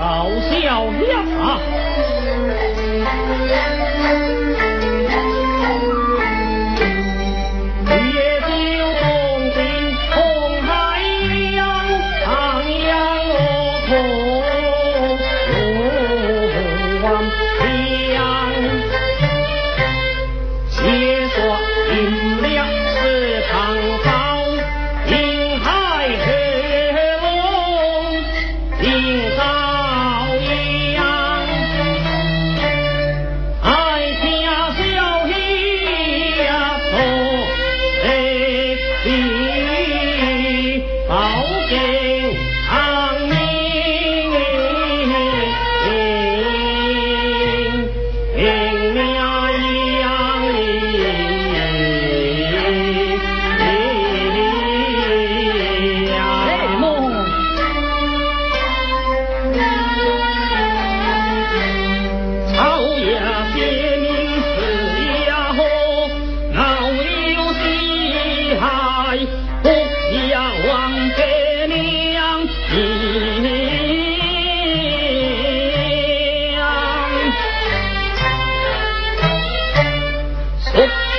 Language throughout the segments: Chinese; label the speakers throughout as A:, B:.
A: 好笑呀。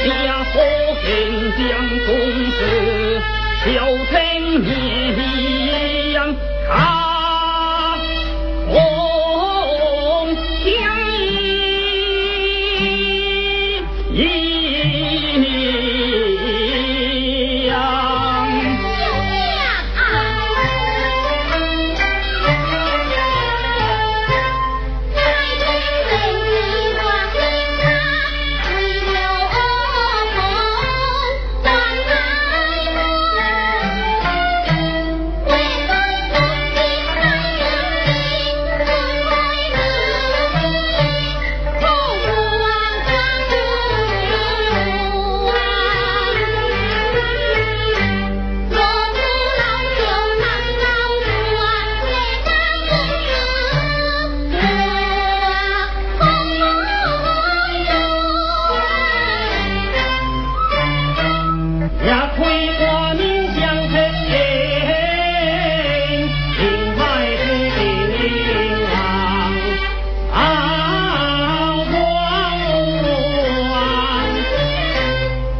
A: 江湖更将公子，小平你。